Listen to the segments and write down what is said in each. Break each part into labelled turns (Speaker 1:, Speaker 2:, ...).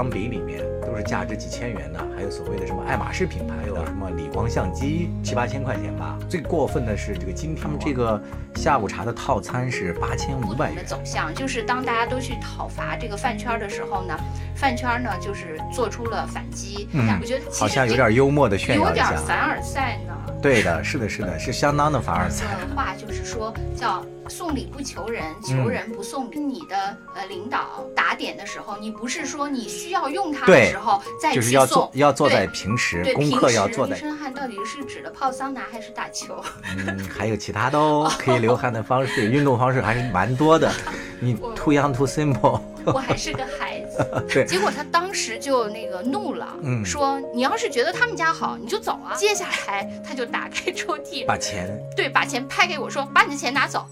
Speaker 1: 钢笔里面都是价值几千元的，还有所谓的什么爱马仕品牌的什么理光相机七八千块钱吧。最过分的是这个金条，他们这个下午茶的套餐是八千五百元。
Speaker 2: 走向就是当大家都去讨伐这个饭圈的时候呢，饭圈呢就是做出了反击。
Speaker 1: 嗯，
Speaker 2: 我觉得
Speaker 1: 好像有点幽默的炫耀
Speaker 2: 一下，有点凡尔赛呢。
Speaker 1: 对的，是的，是的，是相当的凡尔赛。
Speaker 2: 话就是说叫。送礼不求人，求人不送礼。你的呃领导打点的时候，你不是说你需要用它的时候再
Speaker 1: 去送，就是要做要做在平时，
Speaker 2: 对
Speaker 1: 功课要做在。
Speaker 2: 流汗到底是指的泡桑拿还是打球？
Speaker 1: 嗯，还有其他的哦，可以流汗的方式，运动方式还是蛮多的。你 too young too simple。
Speaker 2: 我还是个孩子。
Speaker 1: 对。
Speaker 2: 结果他当时就那个怒了，
Speaker 1: 嗯，
Speaker 2: 说你要是觉得他们家好，你就走啊。接下来他就打开抽屉，
Speaker 1: 把钱
Speaker 2: 对，把钱拍给我说，把你的钱拿走。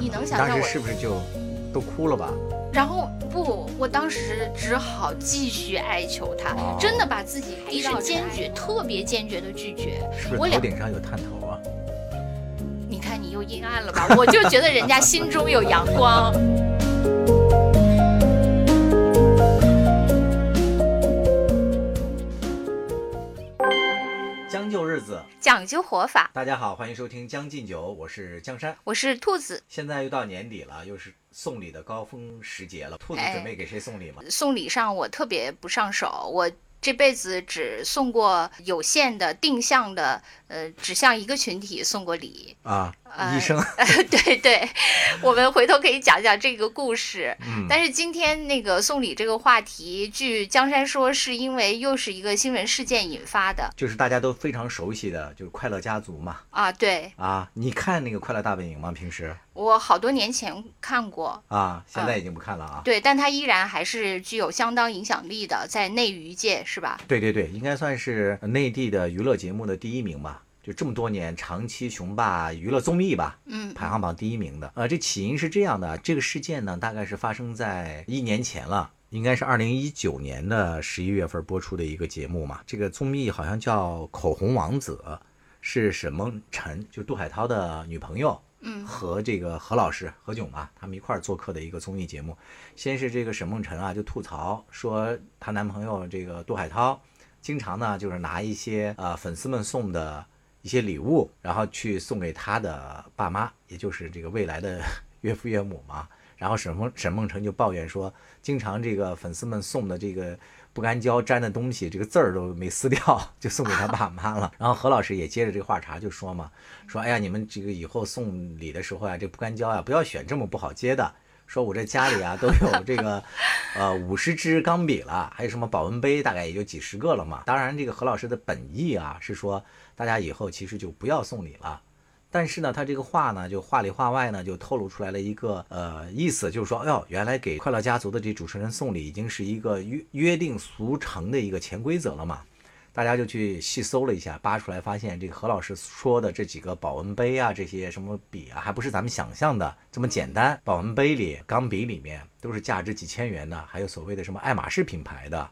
Speaker 2: 你能想象
Speaker 1: 我是不是就都哭了吧？
Speaker 2: 然后不，我当时只好继续哀求他，真的把自己逼到坚决，特别坚决的拒绝。
Speaker 1: 是不是头顶上有探头啊？
Speaker 2: 你看你又阴暗了吧？我就觉得人家心中有阳光。
Speaker 1: 日子
Speaker 2: 讲究活法。
Speaker 1: 大家好，欢迎收听《将进酒》，我是江山，
Speaker 2: 我是兔子。
Speaker 1: 现在又到年底了，又是送礼的高峰时节了。兔子准备给谁送礼吗？
Speaker 2: 送礼上我特别不上手，我这辈子只送过有限的定向的。呃，只向一个群体送过礼
Speaker 1: 啊，医生。
Speaker 2: 对对，我们回头可以讲讲这个故事。
Speaker 1: 嗯，
Speaker 2: 但是今天那个送礼这个话题，据江山说，是因为又是一个新闻事件引发的，
Speaker 1: 就是大家都非常熟悉的，就是快乐家族嘛。
Speaker 2: 啊，对。
Speaker 1: 啊，你看那个快乐大本营吗？平时？
Speaker 2: 我好多年前看过。
Speaker 1: 啊，现在已经不看了啊。
Speaker 2: 对，但它依然还是具有相当影响力的，在内娱界是吧？
Speaker 1: 对对对，应该算是内地的娱乐节目的第一名吧。就这么多年，长期雄霸娱乐综艺吧，
Speaker 2: 嗯，
Speaker 1: 排行榜第一名的。呃，这起因是这样的，这个事件呢，大概是发生在一年前了，应该是二零一九年的十一月份播出的一个节目嘛。这个综艺好像叫《口红王子》，是沈梦辰，就杜海涛的女朋友，和这个何老师何炅嘛，他们一块儿做客的一个综艺节目。先是这个沈梦辰啊，就吐槽说她男朋友这个杜海涛，经常呢就是拿一些呃粉丝们送的。一些礼物，然后去送给他的爸妈，也就是这个未来的岳父岳母嘛。然后沈梦沈梦辰就抱怨说，经常这个粉丝们送的这个不干胶粘的东西，这个字儿都没撕掉，就送给他爸妈了。然后何老师也接着这个话茬就说嘛，说哎呀，你们这个以后送礼的时候啊，这不干胶啊，不要选这么不好接的。说我这家里啊都有这个，呃五十支钢笔了，还有什么保温杯，大概也就几十个了嘛。当然，这个何老师的本意啊是说。大家以后其实就不要送礼了，但是呢，他这个话呢，就话里话外呢，就透露出来了一个呃意思，就是说，哎呦，原来给快乐家族的这主持人送礼已经是一个约约定俗成的一个潜规则了嘛。大家就去细搜了一下，扒出来发现，这个何老师说的这几个保温杯啊，这些什么笔啊，还不是咱们想象的这么简单。保温杯里、钢笔里面都是价值几千元的，还有所谓的什么爱马仕品牌的。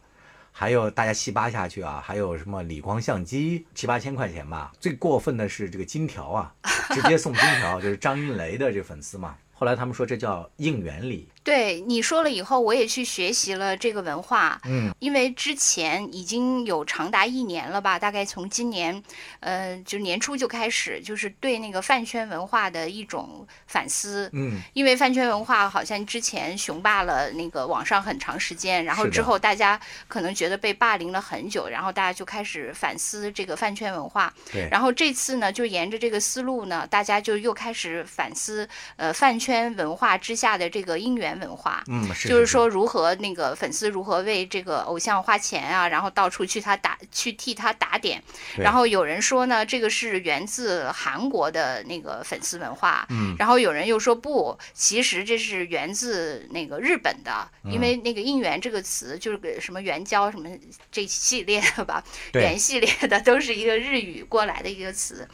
Speaker 1: 还有大家细扒下去啊，还有什么理光相机七八千块钱吧。最过分的是这个金条啊，直接送金条，就是张云雷的这粉丝嘛。后来他们说这叫应援礼。
Speaker 2: 对你说了以后，我也去学习了这个文化。
Speaker 1: 嗯，
Speaker 2: 因为之前已经有长达一年了吧，大概从今年，呃，就年初就开始，就是对那个饭圈文化的一种反思。
Speaker 1: 嗯，
Speaker 2: 因为饭圈文化好像之前雄霸了那个网上很长时间，然后之后大家可能觉得被霸凌了很久，然后大家就开始反思这个饭圈文化。
Speaker 1: 对。
Speaker 2: 然后这次呢，就沿着这个思路呢，大家就又开始反思，呃，饭圈文化之下的这个姻缘。文化，
Speaker 1: 嗯，
Speaker 2: 就是说如何那个粉丝如何为这个偶像花钱啊，然后到处去他打去替他打点，然后有人说呢，这个是源自韩国的那个粉丝文化，
Speaker 1: 嗯，
Speaker 2: 然后有人又说不，其实这是源自那个日本的，因为那个应援这个词就是个什么援交什么这系列的吧，原系列的都是一个日语过来的一个词，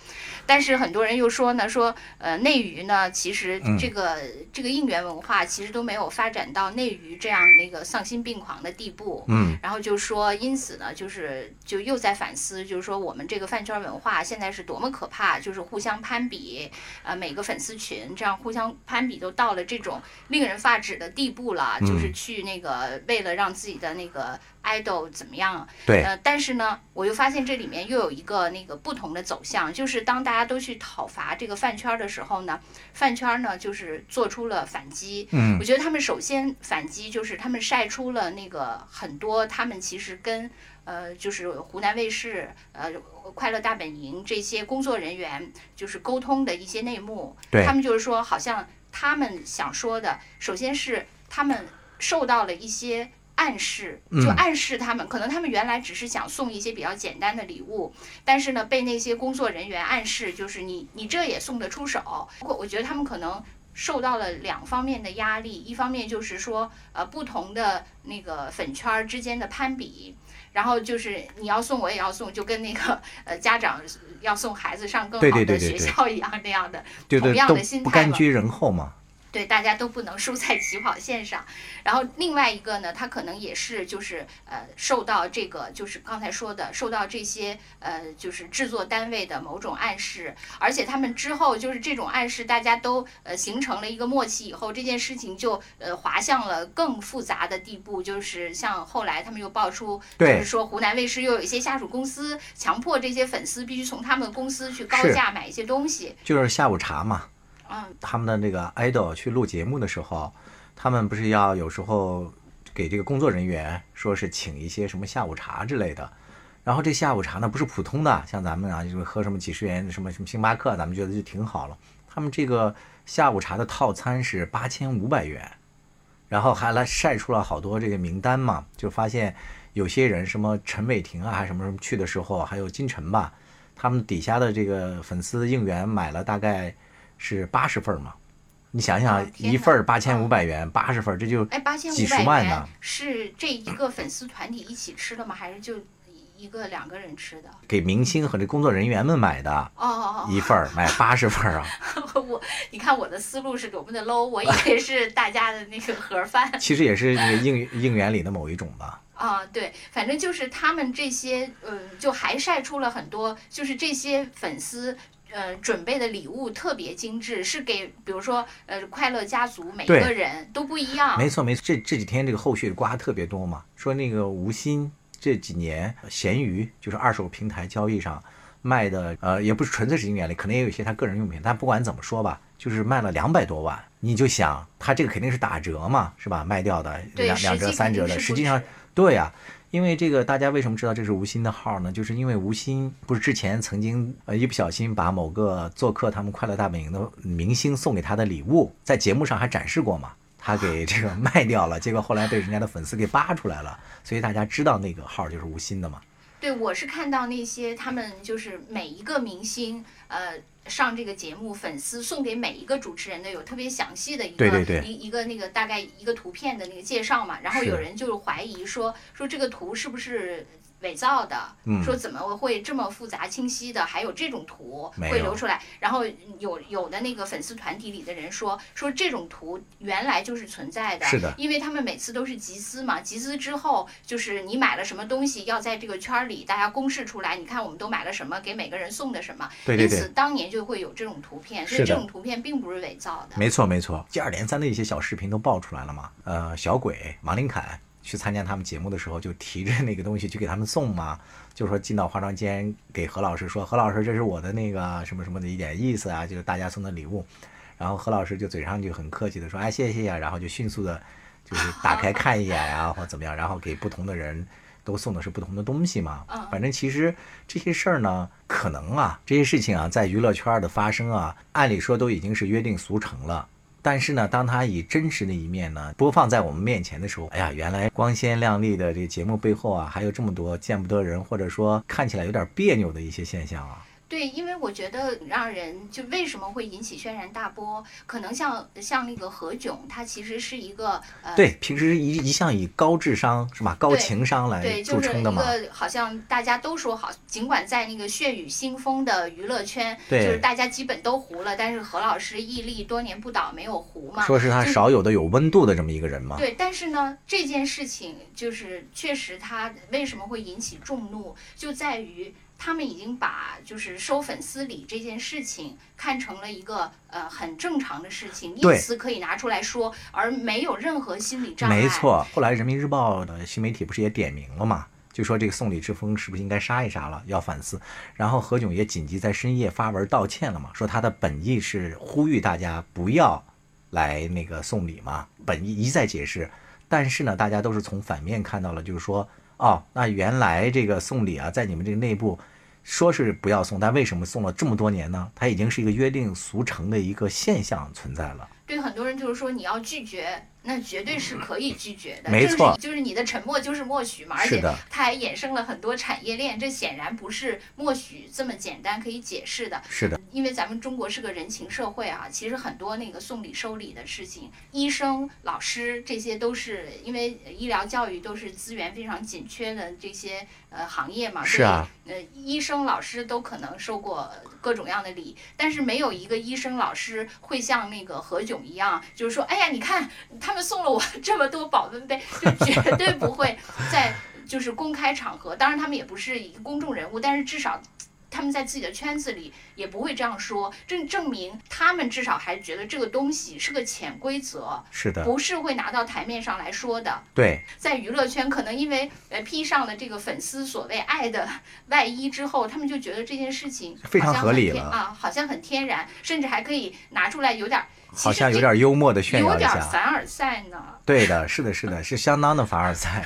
Speaker 2: 但是很多人又说呢，说呃内娱呢，其实这个。个这个应援文化其实都没有发展到内娱这样那个丧心病狂的地步。
Speaker 1: 嗯，
Speaker 2: 然后就说，因此呢，就是就又在反思，就是说我们这个饭圈文化现在是多么可怕，就是互相攀比，呃，每个粉丝群这样互相攀比都到了这种令人发指的地步了，就是去那个为了让自己的那个 idol 怎么样，
Speaker 1: 对，
Speaker 2: 呃，但是呢，我又发现这里面又有一个那个不同的走向，就是当大家都去讨伐这个饭圈的时候呢，饭圈呢就是做出了反击。
Speaker 1: 嗯
Speaker 2: 我觉得他们首先反击就是他们晒出了那个很多他们其实跟呃就是湖南卫视呃快乐大本营这些工作人员就是沟通的一些内幕。
Speaker 1: 对
Speaker 2: 他们就是说，好像他们想说的，首先是他们受到了一些暗示，
Speaker 1: 嗯
Speaker 2: 就暗示他们，可能他们原来只是想送一些比较简单的礼物，但是呢，被那些工作人员暗示，就是你你这也送得出手。不过我觉得他们可能。受到了两方面的压力，一方面就是说，呃，不同的那个粉圈儿之间的攀比，然后就是你要送我也要送，就跟那个呃家长要送孩子上更好的学校一样那样的，
Speaker 1: 对对
Speaker 2: 同样的心态嘛
Speaker 1: 不甘居人后嘛。
Speaker 2: 对，大家都不能输在起跑线上。然后另外一个呢，他可能也是就是呃受到这个就是刚才说的，受到这些呃就是制作单位的某种暗示，而且他们之后就是这种暗示，大家都呃形成了一个默契以后，这件事情就呃滑向了更复杂的地步，就是像后来他们又爆出，就是说湖南卫视又有一些下属公司强迫这些粉丝必须从他们公司去高价买一些东西，
Speaker 1: 就是下午茶嘛，他们的那个 idol 去录节目的时候，他们不是要有时候给这个工作人员说是请一些什么下午茶之类的，然后这下午茶呢不是普通的，像咱们啊就是喝什么几十元什么什么星巴克，咱们觉得就挺好了。他们这个下午茶的套餐是八千五百元，然后还来晒出了好多这个名单嘛，就发现有些人什么陈伟霆啊，还什么什么去的时候，还有金晨吧，他们底下的这个粉丝应援买了大概是八十份儿嘛。你想想一份
Speaker 2: 哪
Speaker 1: 八千五百元，八十份儿，这就
Speaker 2: 哎，八千
Speaker 1: 几
Speaker 2: 五百元
Speaker 1: 十万呢，
Speaker 2: 是这一个粉丝团体一起吃的吗？还是就一个两个人吃的？
Speaker 1: 给明星和这工作人员们买的，
Speaker 2: 哦哦
Speaker 1: 一份儿 买八十份儿啊。
Speaker 2: 哦，我你看我的思路是多么的 low，我以为是大家的那个盒饭
Speaker 1: 其实也是那个应应援里的某一种吧。
Speaker 2: 啊，对，反正就是他们这些，嗯，就还晒出了很多，就是这些粉丝。呃，准备的礼物特别精致，是给比如说呃快乐家族每
Speaker 1: 对
Speaker 2: 个人都不一样。
Speaker 1: 没错没错，这这几天这个后续瓜特别多嘛，说那个吴昕这几年闲鱼就是二手平台交易上卖的，呃，也不是纯粹是经典类，可能也有一些他个人用品，但不管怎么说吧，就是卖了两百多万，你就想他这个肯定是打折嘛，是吧？卖掉的两两折三折的，实际上对呀、因为这个，大家为什么知道这是吴昕的号呢？就是因为吴昕不是之前曾经呃一不小心把某个做客他们快乐大本营的明星送给他的礼物，在节目上还展示过嘛？他给这个 卖掉了，结果后来被人家的粉丝给扒出来了，所以大家知道那个号就是吴昕的嘛。
Speaker 2: 对，我是看到那些他们就是每一个明星，呃，上这个节目，粉丝送给每一个主持人的有特别详细的一个一一个那个大概一个图片的那个介绍嘛。然后有人就是怀疑说说这个图是不是伪造的，
Speaker 1: 嗯
Speaker 2: 说怎么会这么复杂清晰的，还有这种图会流出来。然后有有的那个粉丝团体里的人说说这种图原来就是存在的，
Speaker 1: 是的
Speaker 2: 因为他们每次都是集资嘛，集资之后就是你买了什么东西，要在这个圈儿里大家公示出来，你看我们都买了什么，给每个人送的什么，
Speaker 1: 对对对
Speaker 2: 因此当年就会有这种图片，所以这种图片并不是伪造的。
Speaker 1: 没错没错，接二连三的一些小视频都爆出来了嘛。呃，小鬼马林凯去参加他们节目的时候，就提着那个东西去给他们送嘛，就说进到化妆间给何老师说，何老师这是我的那个什么什么的一点意思啊，就是大家送的礼物。然后何老师就嘴上就很客气的说，哎谢谢呀、然后就迅速的，就是打开看一眼呀、或怎么样，然后给不同的人。都送的是不同的东西嘛
Speaker 2: 嗯，
Speaker 1: 反正其实这些事儿呢，可能啊，这些事情啊，在娱乐圈的发生啊，按理说都已经是约定俗成了。但是呢，当他以真实的一面呢播放在我们面前的时候，哎呀，原来光鲜亮丽的这个节目背后啊，还有这么多见不得人，或者说看起来有点别扭的一些现象啊。
Speaker 2: 对，因为我觉得让人就为什么会引起轩然大波，可能像像那个何炅，他其实是一个呃，
Speaker 1: 对，平时一一向以高智商是吧，高情商来
Speaker 2: 对，就是一
Speaker 1: 著称的嘛。
Speaker 2: 个好像大家都说好，尽管在那个血雨腥风的娱乐圈，
Speaker 1: 对
Speaker 2: 就是大家基本都糊了，但是何老师屹立多年不倒，没有糊嘛。
Speaker 1: 说是他少有的有温度的这么一个人嘛。
Speaker 2: 对，但是呢，这件事情就是确实他为什么会引起众怒，就在于他们已经把就是收粉丝礼这件事情看成了一个呃很正常的事情，
Speaker 1: 对
Speaker 2: 因此可以拿出来说，而没有任何心理障碍。
Speaker 1: 没，错，后来人民日报的新媒体不是也点名了嘛？就说这个送礼之风是不是应该杀一杀了，要反思。然后何炅也紧急在深夜发文道歉了嘛，说他的本意是呼吁大家不要来那个送礼嘛，本意一再解释。但是呢，大家都是从反面看到了，就是说，哦，那原来这个送礼啊，在你们这个内部说是不要送，但为什么送了这么多年呢？它已经是一个约定俗成的一个现象存在了。
Speaker 2: 对很多人就是说你要拒绝，那绝对是可以拒绝的。
Speaker 1: 没错
Speaker 2: 就是你的沉默就是默许嘛，而且
Speaker 1: 是的
Speaker 2: 它还衍生了很多产业链，这显然不是默许这么简单可以解释的。
Speaker 1: 是的，
Speaker 2: 因为咱们中国是个人情社会啊，其实很多那个送礼收礼的事情，医生、老师这些都是因为医疗教育都是资源非常紧缺的这些呃行业嘛，
Speaker 1: 是啊
Speaker 2: 呃医生、老师都可能收过各种各样的礼，但是没有一个医生、老师会像那个何炅一样，就是说，哎呀，你看他们送了我这么多保温杯，就绝对不会在就是公开场合，当然他们也不是一个公众人物，但是至少。他们在自己的圈子里也不会这样说，证证明他们至少还觉得这个东西是个潜规则，
Speaker 1: 是的，
Speaker 2: 不是会拿到台面上来说的。
Speaker 1: 对，
Speaker 2: 在娱乐圈，可能因为呃披上了这个粉丝所谓爱的外衣之后，他们就觉得这件事情
Speaker 1: 非常
Speaker 2: 好像很
Speaker 1: 合理了
Speaker 2: 天啊，好像很天然，甚至还可以拿出来有点儿，
Speaker 1: 好像有点幽默的炫耀一下。
Speaker 2: 凡尔赛呢，
Speaker 1: 对的，是的，是的，是相当的凡尔赛。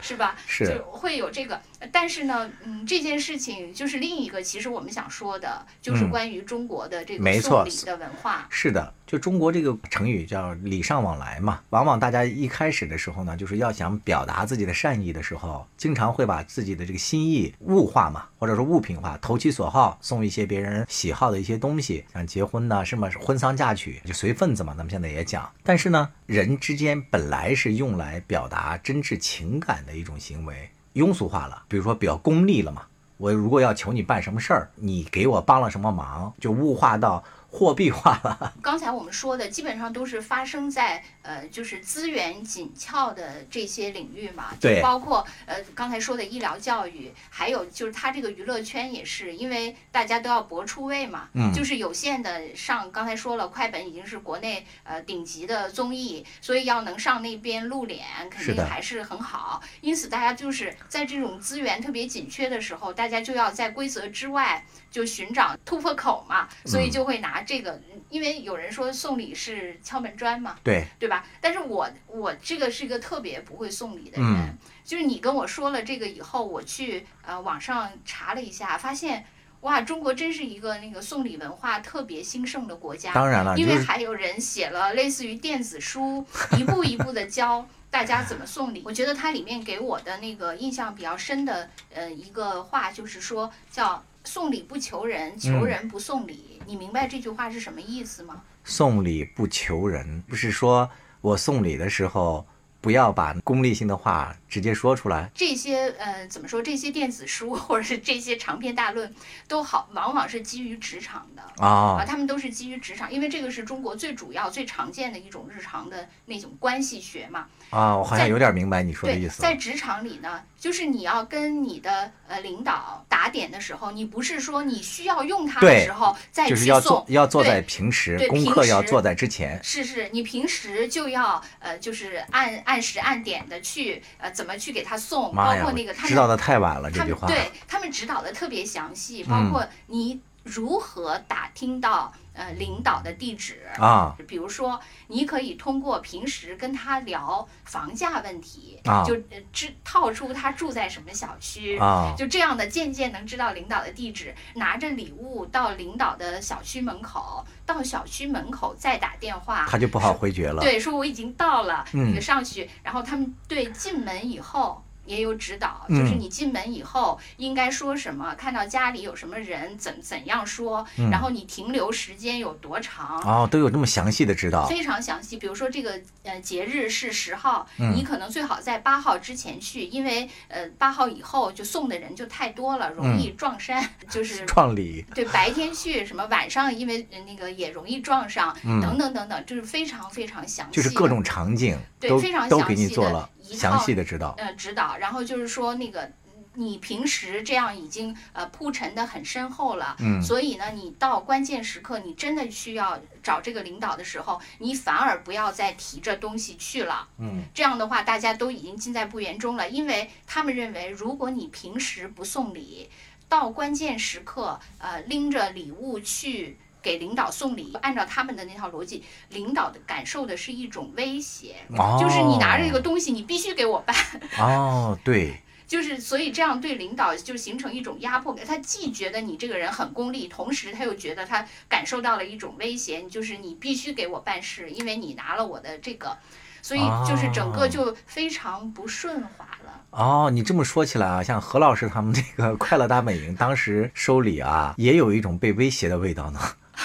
Speaker 2: 是吧？
Speaker 1: 是
Speaker 2: 就会有这个，但是呢，嗯，这件事情就是另一个，其实我们想说的，就是
Speaker 1: 嗯
Speaker 2: 关于中国的这个送礼的文化。
Speaker 1: 是的，就中国这个成语叫礼尚往来嘛。往往大家一开始的时候呢，就是要想表达自己的善意的时候，经常会把自己的这个心意物化嘛，或者说物品化，投其所好，送一些别人喜好的一些东西，像结婚呐、什么婚丧嫁娶，就随份子嘛。咱们现在也讲，但是呢，人之间本来是用来表达真挚情感的一种行为，庸俗化了，比如说比较功利了嘛。我如果要求你办什么事儿，你给我帮了什么忙，就物化到货币化了。
Speaker 2: 刚才我们说的基本上都是发生在呃，就是资源紧俏的这些领域嘛，就
Speaker 1: 对
Speaker 2: 包括呃刚才说的医疗教育，还有就是它这个娱乐圈也是，因为大家都要搏出位嘛，
Speaker 1: 嗯
Speaker 2: 就是有限的上，刚才说了，快本已经是国内呃顶级的综艺，所以要能上那边露脸，肯定还是很好。因此，大家就是在这种资源特别紧缺的时候，大家就要在规则之外就寻找突破口嘛，所以
Speaker 1: 嗯
Speaker 2: 就会拿这个，因为有人说送礼是敲门砖嘛，
Speaker 1: 对，
Speaker 2: 对吧？但是我我这个是一个特别不会送礼的人，
Speaker 1: 嗯
Speaker 2: 就是你跟我说了这个以后，我去呃网上查了一下，发现。哇，中国真是一个那个送礼文化特别兴盛的国家。
Speaker 1: 当然了，
Speaker 2: 因为还有人写了类似于电子书，一步一步的教 大家怎么送礼。我觉得它里面给我的那个印象比较深的呃一个话，就是说叫送礼不求人，求
Speaker 1: 嗯
Speaker 2: 人不送礼。你明白这句话是什么意思吗？
Speaker 1: 送礼不求人，不是说我送礼的时候不要把功利性的话直接说出来。
Speaker 2: 这些呃怎么说？这些电子书或者是这些长篇大论，都好往往是基于职场的。啊，
Speaker 1: 啊，
Speaker 2: 他们都是基于职场，因为这个是中国最主要、最常见的一种日常的那种关系学嘛。
Speaker 1: 啊，我好像有点明白你说的意，思了。
Speaker 2: 在职场里呢，就是你要跟你的呃领导打点的时候，你不是说你需要用它的时候再
Speaker 1: 就是要做，要做
Speaker 2: 对
Speaker 1: 在平时
Speaker 2: 对，
Speaker 1: 功课要做在之前。
Speaker 2: 是是，你平时就要呃，就是按按时按点的去呃，怎么去给他送，包括那个，他们
Speaker 1: 知道的太晚了，这
Speaker 2: 他
Speaker 1: 句话。
Speaker 2: 对他们指导的特别详细，包
Speaker 1: 嗯
Speaker 2: 括你如何打听到呃领导的地址。
Speaker 1: 啊。
Speaker 2: 比如说，你可以通过平时跟他聊房价问题，
Speaker 1: 啊。
Speaker 2: 就呃知套出他住在什么小区，
Speaker 1: 啊，
Speaker 2: 就这样的渐渐能知道领导的地址，拿着礼物到领导的小区门口，到小区门口再打电话，
Speaker 1: 他就不好回绝了。
Speaker 2: 对，说我已经到了，你上去，然后他们对进门以后也有指导，就是
Speaker 1: 嗯
Speaker 2: 你进门以后应该说什么，看到家里有什么人怎怎样说，
Speaker 1: 嗯。
Speaker 2: 然后你停留时间有多长。
Speaker 1: 哦，都有这么详细的指导。
Speaker 2: 非常详细，比如说这个呃节日是十号，
Speaker 1: 嗯。
Speaker 2: 你可能最好在八号之前去，因为呃八号以后就送的人就太多了，容
Speaker 1: 嗯
Speaker 2: 易撞衫，就是
Speaker 1: 撞礼，
Speaker 2: 对白天去什么晚上因为呃那个也容易撞上，
Speaker 1: 嗯。
Speaker 2: 等等等等，就是非常非常详细，
Speaker 1: 就是各种场景都
Speaker 2: 对非常
Speaker 1: 都给你
Speaker 2: 详细的
Speaker 1: 详细的指导。
Speaker 2: 呃指导，然后就是说那个。你平时这样已经呃铺陈的很深厚了，
Speaker 1: 嗯
Speaker 2: 所以呢，你到关键时刻，你真的需要找这个领导的时候，你反而不要再提着东西去了。
Speaker 1: 嗯，
Speaker 2: 这样的话，大家都已经尽在不言中了，因为他们认为，如果你平时不送礼，到关键时刻，呃，拎着礼物去。给领导送礼，按照他们的那套逻辑，领导的感受的是一种威胁，
Speaker 1: 哦，
Speaker 2: 就是你拿着这个东西，你必须给我办，
Speaker 1: 哦，对，
Speaker 2: 就是所以这样对领导就形成一种压迫感。他既觉得你这个人很功利，同时他又觉得他感受到了一种威胁，就是你必须给我办事，因为你拿了我的这个，所以就是整个就非常不顺滑了。
Speaker 1: 哦，你这么说起来啊，像何老师他们这个快乐大本营当时收礼啊，也有一种被威胁的味道呢。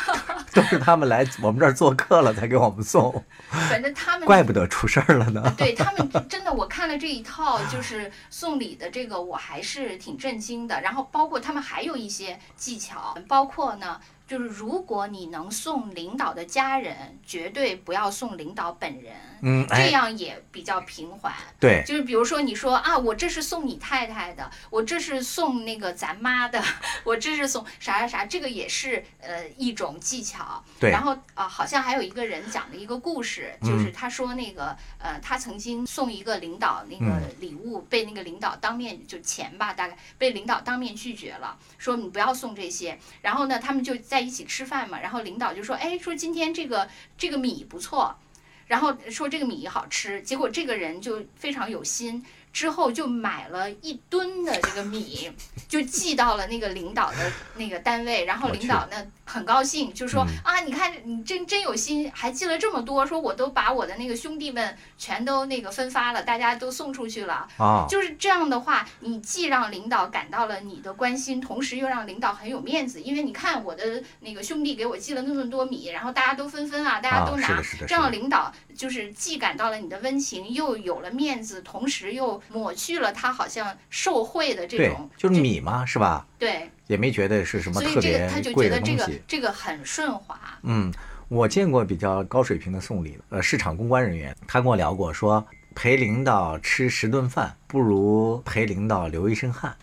Speaker 1: 都是他们来我们这儿做客了才给我们送，
Speaker 2: 反正他们
Speaker 1: 怪不得出事儿了呢。
Speaker 2: 对他们真的，我看了这一套就是送礼的这个，我还是挺震惊的。然后包括他们还有一些技巧，包括呢，就是如果你能送领导的家人，绝对不要送领导本人，
Speaker 1: 嗯，
Speaker 2: 这
Speaker 1: 哎，
Speaker 2: 样也比较平缓。
Speaker 1: 对，
Speaker 2: 就是比如说你说啊，我这是送你太太的，我这是送那个咱妈的，我这是送啥啥啥，这个也是呃一种技巧。
Speaker 1: 对
Speaker 2: 然后啊、好像还有一个人讲了一个故事，
Speaker 1: 嗯
Speaker 2: 就是他说那个呃，他曾经送一个领导那个
Speaker 1: 嗯
Speaker 2: 礼物，被那个领导当面就钱吧，大概被领导当面拒绝了，说你不要送这些。然后呢，他们就在在一起吃饭嘛，然后领导就说，哎，说今天这个这个米不错。然后说这个米好吃，结果这个人就非常有心，之后就买了一吨的这个米，就寄到了那个领导的那个单位，然后领导呢很高兴，就说、
Speaker 1: 嗯
Speaker 2: 啊，你看你真真有心，还寄了这么多，说我都把我的那个兄弟们全都那个分发了，大家都送出去了。
Speaker 1: 啊，
Speaker 2: 就是这样的话，你既让领导感到了你的关心，同时又让领导很有面子，因为你看我的那个兄弟给我寄了那么多米，然后大家都纷纷啊，大家
Speaker 1: 啊
Speaker 2: 都拿，这样领导就是既感到了你的温情，又有了面子，同时又抹去了他好像受贿的这种，
Speaker 1: 就是米嘛，是吧？
Speaker 2: 对，
Speaker 1: 也没觉得是什么
Speaker 2: 所以
Speaker 1: 特别
Speaker 2: 这个他就
Speaker 1: 贵
Speaker 2: 觉得这个。这个很顺滑。
Speaker 1: 嗯，我见过比较高水平的送礼的，呃，市场公关人员，他跟我聊过，说陪领导吃十顿饭，不如陪领导流一身汗。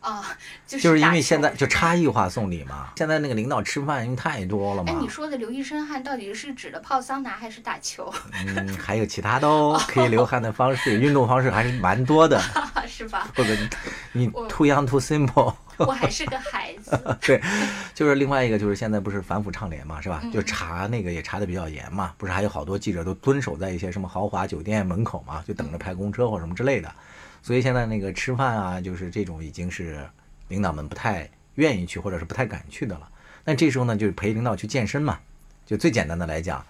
Speaker 2: 啊，就是
Speaker 1: 就是因为现在就差异化送礼嘛，现在那个领导吃饭因为太多了嘛
Speaker 2: 哎，
Speaker 1: 嘛
Speaker 2: 你，说的流一身汗到底是指的泡桑拿还是打球，
Speaker 1: 嗯，还有其他的哦，可以流汗的方式，运动方式还是蛮多的，
Speaker 2: 是吧？
Speaker 1: 或者你你 too young too simple。
Speaker 2: 我还是个孩子。
Speaker 1: 对，就是另外一个就是现在不是反腐倡廉嘛，是吧？
Speaker 2: 嗯
Speaker 1: 就查那个也查的比较严嘛，不是还有好多记者都蹲守在一些什么豪华酒店门口嘛，就等着派公车或什么之类的。所以现在那个吃饭啊，就是这种已经是领导们不太愿意去或者是不太敢去的了。那这时候呢，就是陪领导去健身嘛，就最简单的来讲，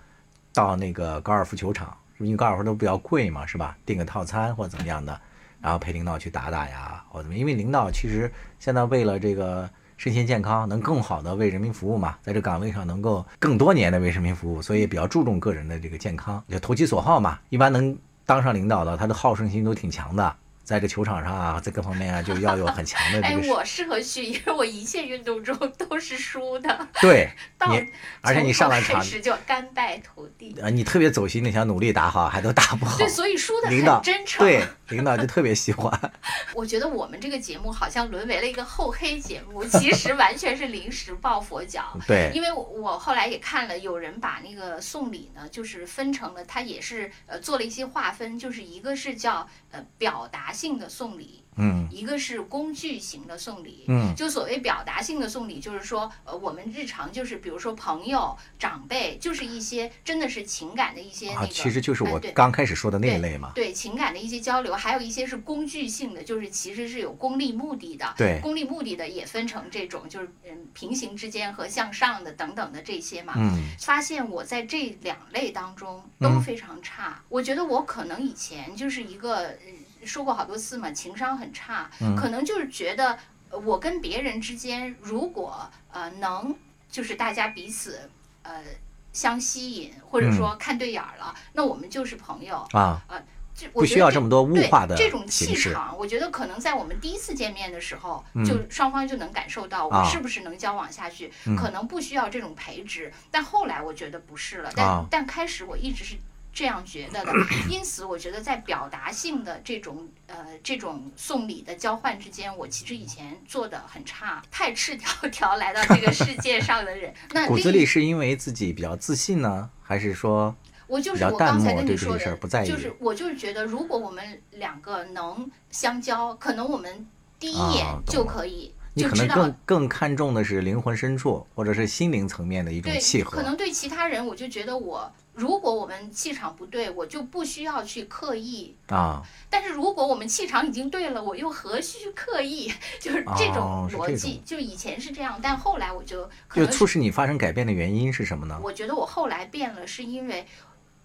Speaker 1: 到那个高尔夫球场，因为高尔夫都比较贵嘛，是吧？订个套餐或怎么样的，然后陪领导去打打呀，或者怎么，因为领导其实现在为了这个身心健康，能更好的为人民服务嘛，在这岗位上能够更多年的为人民服务，所以比较注重个人的这个健康，就投其所好嘛。一般能当上领导的，他的好胜心都挺强的，在这球场上啊，在各方面啊，就要有很强的
Speaker 2: 哎
Speaker 1: 这，个
Speaker 2: 我适合去，因为我一切运动中都是输的，
Speaker 1: 对
Speaker 2: 到
Speaker 1: 你，而且你上了场
Speaker 2: 从头开，始就甘拜土地。
Speaker 1: 啊，你特别走心，你想努力打好，还都打不好
Speaker 2: 对，。所以输的很真诚。
Speaker 1: 对，领导就特别喜欢。
Speaker 2: 我觉得我们这个节目好像沦为了一个厚黑节目，其实完全是临时抱佛脚。
Speaker 1: 对，
Speaker 2: 因为我我后来也看了，有人把那个送礼呢，就是分成了，他也是呃做了一些划分，就是一个是叫呃表达性的送礼，
Speaker 1: 嗯
Speaker 2: 一个是工具型的送礼。
Speaker 1: 嗯
Speaker 2: 就所谓表达性的送礼，就是说，呃，我们日常就是比如说朋友、长辈，就是一些真的是情感的一些那
Speaker 1: 啊，
Speaker 2: 个，
Speaker 1: 其实就是我刚开始说的那一类嘛。
Speaker 2: 对情感的一些交流，还有一些是工具性的，就是其实是有功利目的的。
Speaker 1: 对
Speaker 2: 功利目的的也分成这种，就是嗯平行之间和向上的等等的这些嘛。
Speaker 1: 嗯
Speaker 2: 发现我在这两类当中都
Speaker 1: 嗯
Speaker 2: 非常差。我觉得我可能以前就是一个呃说过好多次嘛，情商很差，
Speaker 1: 嗯
Speaker 2: 可能就是觉得呃我跟别人之间如果呃能就是大家彼此呃相吸引，或者
Speaker 1: 嗯
Speaker 2: 说看对眼儿了，那我们就是朋友。
Speaker 1: 啊，呃
Speaker 2: 这我
Speaker 1: 不需要
Speaker 2: 觉得
Speaker 1: 这么多物
Speaker 2: 对
Speaker 1: 化的
Speaker 2: 这种气场，我觉得可能在我们第一次见面的时候，
Speaker 1: 嗯
Speaker 2: 就双方就能感受到我是不是能交往下去，
Speaker 1: 嗯
Speaker 2: 可能不需要这种培植。但后来我觉得不是了，但、
Speaker 1: 啊
Speaker 2: 但开始我一直是。这样觉得的，因此我觉得在表达性的这种呃这种送礼的交换之间，我其实以前做的很差，太赤条条来到这个世界上的人。那
Speaker 1: 骨子里是因为自己比较自信呢，还是说
Speaker 2: 我就是我刚才跟你说的
Speaker 1: 事儿不在，意？
Speaker 2: 就是我就是觉得，如果我们两个能相交，可能我们第一
Speaker 1: 啊
Speaker 2: 眼就可以
Speaker 1: 你可能更更看重的是灵魂深处或者是心灵层面的一种契，合
Speaker 2: 可？能对其他人，我就觉得我如果我们气场不对，我就不需要去刻意。
Speaker 1: 啊，
Speaker 2: 但是如果我们气场已经对了，我又何须刻意？就是这种逻辑。
Speaker 1: 种
Speaker 2: 就以前是这样，但后来我就可
Speaker 1: 就
Speaker 2: 能
Speaker 1: 促使你发生改变的原因是什么呢？
Speaker 2: 我觉得我后来变了，是因为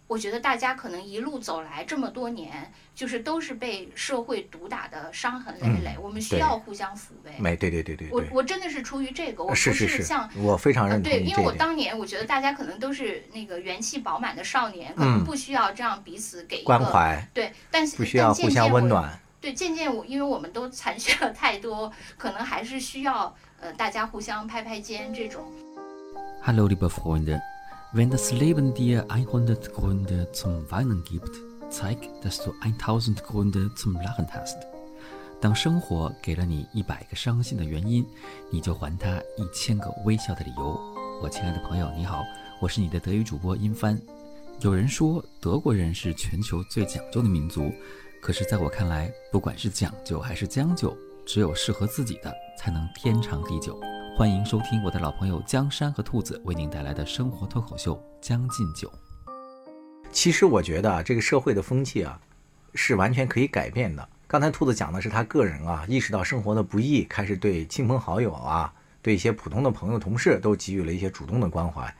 Speaker 2: 我觉得大家可能一路走来这么多年，就是都是被社会毒打的伤痕累累，我们需要互相抚慰。
Speaker 1: 没，对对对对
Speaker 2: 我
Speaker 1: 对，
Speaker 2: 我真的是出于这个，我不
Speaker 1: 是是
Speaker 2: 像。
Speaker 1: 我非常
Speaker 2: 呃，
Speaker 1: 认同
Speaker 2: 对，因为我。当年我觉得大家可能都是那个元气饱满的少年，可
Speaker 1: 嗯
Speaker 2: 能不需要这样彼此给一个
Speaker 1: 关怀
Speaker 2: 对，但是
Speaker 1: 不需要互相温。暖。
Speaker 2: 对，渐渐我因为我们都残缺了太多，可能还是需要呃大家互相拍拍肩这种。
Speaker 3: Hallo liebe Freunde, wenn das Leben dir 100 Gründe zum Weinen gibt, zeig, dass du 1000 Gründe zum Lachen hast. 当生活给了你一百个伤心的原因，你就还他一千个微笑的理由。我亲爱的朋友，你好，我是你的德语主播殷帆。有人说德国人是全球最讲究的民族，可是在我看来，不管是讲究还是将就，只有适合自己的才能天长地久。欢迎收听我的老朋友江山和兔子为您带来的生活脱口秀《将进酒》。
Speaker 1: 其实我觉得啊，这个社会的风气啊，是完全可以改变的。刚才兔子讲的是他个人啊，意识到生活的不易，开始对亲朋好友啊，对一些普通的朋友、同事都给予了一些主动的关怀。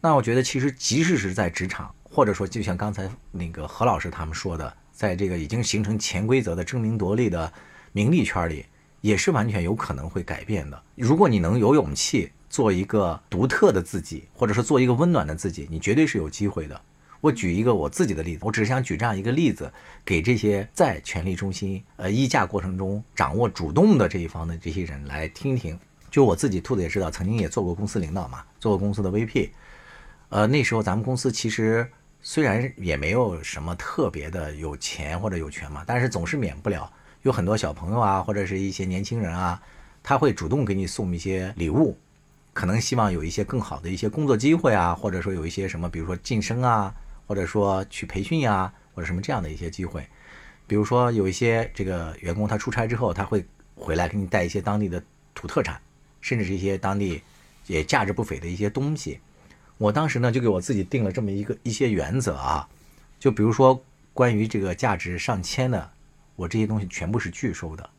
Speaker 1: 那我觉得，其实即使是在职场，或者说就像刚才那个何老师他们说的，在这个已经形成潜规则的争名夺利的名利圈里，也是完全有可能会改变的。如果你能有勇气做一个独特的自己，或者说做一个温暖的自己，你绝对是有机会的。我举一个我自己的例子，我只是想举这样一个例子，给这些在权力中心、呃议价过程中掌握主动的这一方的这些人来听听。就我自己，兔子也知道，曾经也做过公司领导嘛，做过公司的 VP。呃，那时候咱们公司其实虽然也没有什么特别的有钱或者有权嘛，但是总是免不了有很多小朋友啊，或者是一些年轻人啊，他会主动给你送一些礼物，可能希望有一些更好的一些工作机会啊，或者说有一些什么，比如说晋升啊，或者说去培训呀、或者什么这样的一些机会。比如说有一些这个员工他出差之后，他会回来给你带一些当地的土特产，甚至是一些当地也价值不菲的一些东西。我当时呢就给我自己定了这么一个一些原则啊，就比如说关于这个价值上千的，我这些东西全部是拒收的。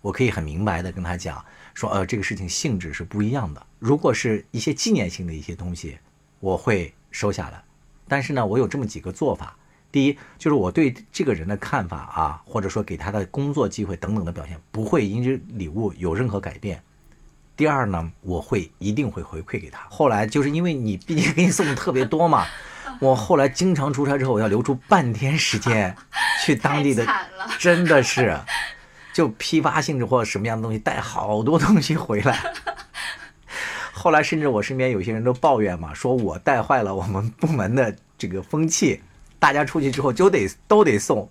Speaker 1: 我可以很明白的跟他讲说，呃，这个事情性质是不一样的。如果是一些纪念性的一些东西，我会收下来。但是呢，我有这么几个做法。第一，就是我对这个人的看法啊，或者说给他的工作机会等等的表现，不会因这礼物有任何改变。第二呢，我会一定会回馈给他。后来就是因为你毕竟给你送的特别多嘛，我后来经常出差之后，我要留出半天时间 去当地的真的是，就批发性质或者什么样的东西带好多东西回来。后来甚至我身边有些人都抱怨嘛，说我带坏了我们部门的这个风气，大家出去之后就得都得送，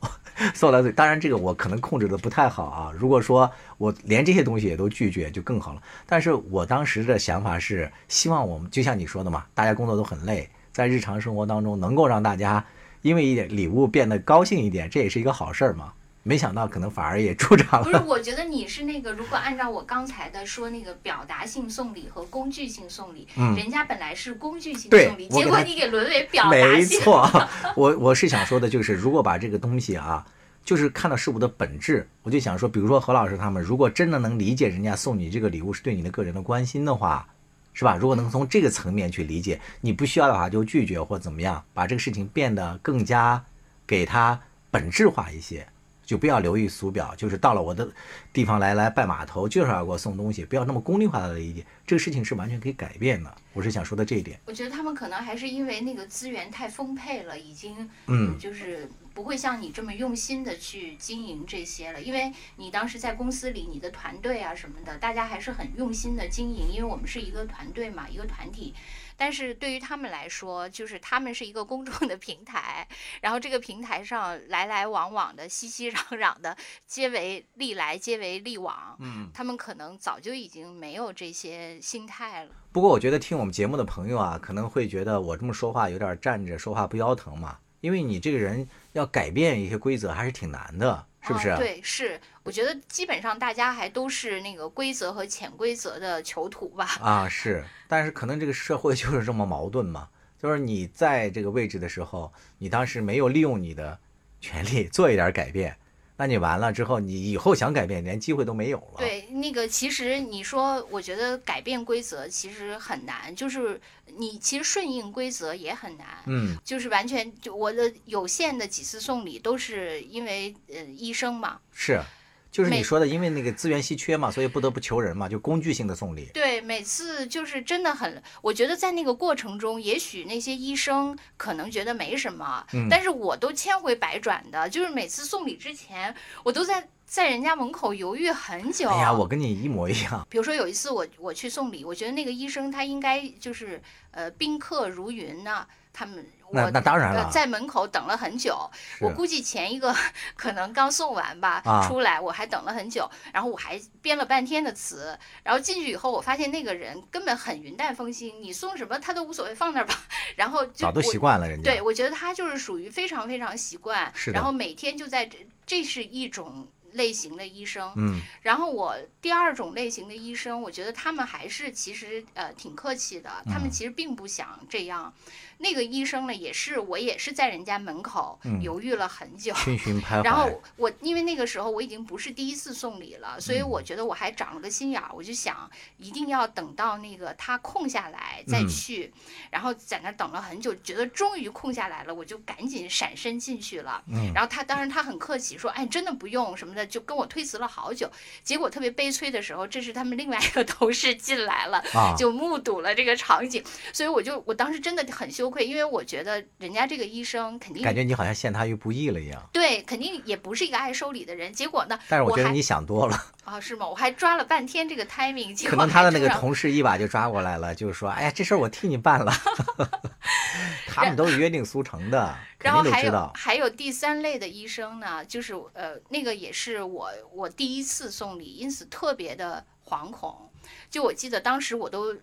Speaker 1: 送到嘴。当然这个我可能控制的不太好啊。如果说我连这些东西也都拒绝，就更好了。但是我当时的想法是，希望我们就像你说的嘛，大家工作都很累，在日常生活当中能够让大家因为一点礼物变得高兴一点，这也是一个好事儿嘛。没想到可能反而也助长了
Speaker 2: 不是，我觉得你是那个，如果按照我刚才的说那个表达性送礼和工具性送礼，
Speaker 1: 嗯
Speaker 2: 人家本来是工具性送礼，结果你给沦为表达
Speaker 1: 没。错，我我是想说的，就是如果把这个东西啊，就是看到事物的本质，我就想说，比如说何老师他们，如果真的能理解人家送你这个礼物是对你的个人的关心的话，是吧？如果能从这个层面去理解，你不需要的话就拒绝或怎么样，把这个事情变得更加给它本质化一些，就不要流于俗表，就是到了我的地方来来拜码头，就是要给我送东西，不要那么功利化的理解，这个事情是完全可以改变的。我是想说的这一点。
Speaker 2: 我觉得他们可能还是因为那个资源太丰沛了，已经
Speaker 1: 嗯
Speaker 2: 就是不会像你这么用心的去经营这些了。因为你当时在公司里，你的团队啊什么的，大家还是很用心的经营，因为我们是一个团队嘛，一个团体。但是对于他们来说，就是他们是一个公众的平台，然后这个平台上来来往往的、熙熙攘攘的，皆为利来，皆为利往。
Speaker 1: 嗯，
Speaker 2: 他们可能早就已经没有这些心态了。
Speaker 1: 不过我觉得听我们节目的朋友啊，可能会觉得我这么说话有点站着说话不腰疼嘛，因为你这个人要改变一些规则还是挺难的，是不是？
Speaker 2: 嗯？对，是。我觉得基本上大家还都是那个规则和潜规则的囚徒吧。
Speaker 1: 啊，是。但是可能这个社会就是这么矛盾嘛，就是你在这个位置的时候，你当时没有利用你的权利做一点改变。那你完了之后，你以后想改变，连机会都没有了。
Speaker 2: 对，那个其实你说，我觉得改变规则其实很难，就是你其实顺应规则也很难。
Speaker 1: 嗯，
Speaker 2: 就是完全就我的有限的几次送礼都是因为呃医生嘛。
Speaker 1: 是。就是你说的，因为那个资源稀缺嘛，所以不得不求人嘛，就工具性的送礼。
Speaker 2: 对，每次就是真的很，我觉得在那个过程中，也许那些医生可能觉得没什么，
Speaker 1: 嗯
Speaker 2: 但是我都千回百转的，就是每次送礼之前，我都在在人家门口犹豫很久。
Speaker 1: 哎呀，我跟你一模一样。
Speaker 2: 比如说有一次我我去送礼，我觉得那个医生他应该就是呃宾客如云呢、他们我
Speaker 1: 那那当然了
Speaker 2: 呃在门口等了很久，我估计前一个 可能刚送完吧，
Speaker 1: 啊
Speaker 2: 出来我还等了很久，然后我还编了半天的词，然后进去以后，我发现那个人根本很云淡风轻，你送什么他都无所谓，放那儿吧。然后就
Speaker 1: 早都
Speaker 2: 我
Speaker 1: 习惯了，人家。
Speaker 2: 对，我觉得他就是属于非常非常习惯，
Speaker 1: 是的
Speaker 2: 然后每天就在这，这是一种类型的医生。
Speaker 1: 嗯，
Speaker 2: 然后我第二种类型的医生，我觉得他们还是其实呃挺客气的，他们
Speaker 1: 嗯
Speaker 2: 其实并不想这样。那个医生呢，也是我也是在人家门口
Speaker 1: 嗯
Speaker 2: 犹豫了很久。然后我因为那个时候我已经不是第一次送礼了，所以
Speaker 1: 嗯
Speaker 2: 我觉得我还长了个心眼儿，我就想一定要等到那个他空下来再
Speaker 1: 嗯
Speaker 2: 去，然后在那儿等了很久，觉得终于空下来了，我就赶紧闪身进去了。
Speaker 1: 嗯
Speaker 2: 然后他当然他很客气，说哎真的不用什么的，就跟我推辞了好久。结果特别悲催的时候，这是他们另外一个同事进来了，
Speaker 1: 啊，
Speaker 2: 就目睹了这个场景，所以我就我当时真的很羞愧，因为我觉得人家这个医生肯定
Speaker 1: 感觉你好像陷他于不义了一样。
Speaker 2: 对，肯定也不是一个爱收礼的人。结果呢，
Speaker 1: 但是我觉得你想多了，
Speaker 2: 啊是吗？我还抓了半天这个 timing，结
Speaker 1: 可能他的那个同事一把就抓过来了，就是说，哎呀，这事儿我替你办了。他们都是约定俗成的，肯
Speaker 2: 然后还有
Speaker 1: 定都知道。
Speaker 2: 还有第三类的医生呢，就是呃那个也是我我第一次送礼，因此特别的惶恐。就我记得当时我都。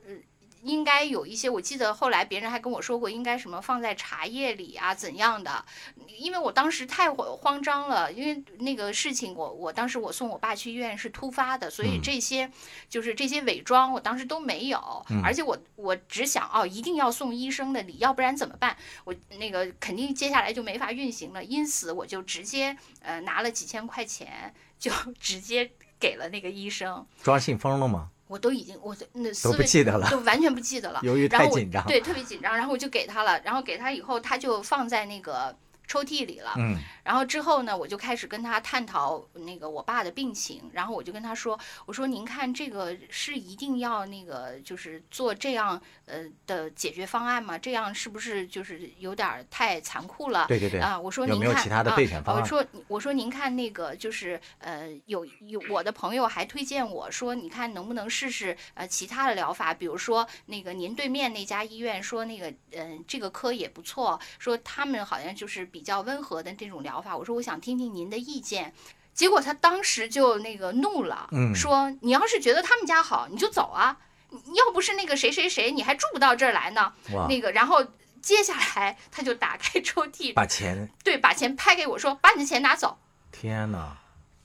Speaker 2: 呃应该有一些，我记得后来别人还跟我说过，应该什么放在茶叶里啊，怎样的？因为我当时太慌慌张了，因为那个事情我，我当时我送我爸去医院是突发的，所以
Speaker 1: 嗯
Speaker 2: 这些、就是这些伪装，我当时都没有，
Speaker 1: 嗯
Speaker 2: 而且我我只想哦，一定要送医生的礼，要不然怎么办？我那个肯定接下来就没法运行了，因此我就直接呃拿了几千块钱，就 直接给了那个医生。
Speaker 1: 抓信封了吗？
Speaker 2: 我都已经，我的那思
Speaker 1: 都不
Speaker 2: 维
Speaker 1: 记得了，
Speaker 2: 就完全不记得了。
Speaker 1: 由于
Speaker 2: 然后我
Speaker 1: 太紧张。
Speaker 2: 对，特别紧张，然后我就给他了，然后给他以后，他就放在那个抽屉里了。
Speaker 1: 嗯
Speaker 2: 然后之后呢，我就开始跟他探讨那个我爸的病情，然后我就跟他说，我说您看这个是一定要那个就是做这样呃的解决方案吗？这样是不是就是有点儿太残酷了？
Speaker 1: 对对对，
Speaker 2: 啊，我说您看
Speaker 1: 没有其他的
Speaker 2: 啊
Speaker 1: 备选方案
Speaker 2: 我说我说您看那个就是呃有有我的朋友还推荐我说，你看能不能试试呃其他的疗法，比如说那个您对面那家医院说那个嗯、呃、这个科也不错，说他们好像就是比较温和的这种疗法。我说我想听听您的意见。结果他当时就那个怒了，
Speaker 1: 嗯
Speaker 2: 说你要是觉得他们家好，你就走啊！要不是那个谁谁谁，你还住不到这儿来呢。那个，然后接下来他就打开抽屉，
Speaker 1: 把钱，
Speaker 2: 对，把钱拍给我说，把你的钱拿走。
Speaker 1: 天哪！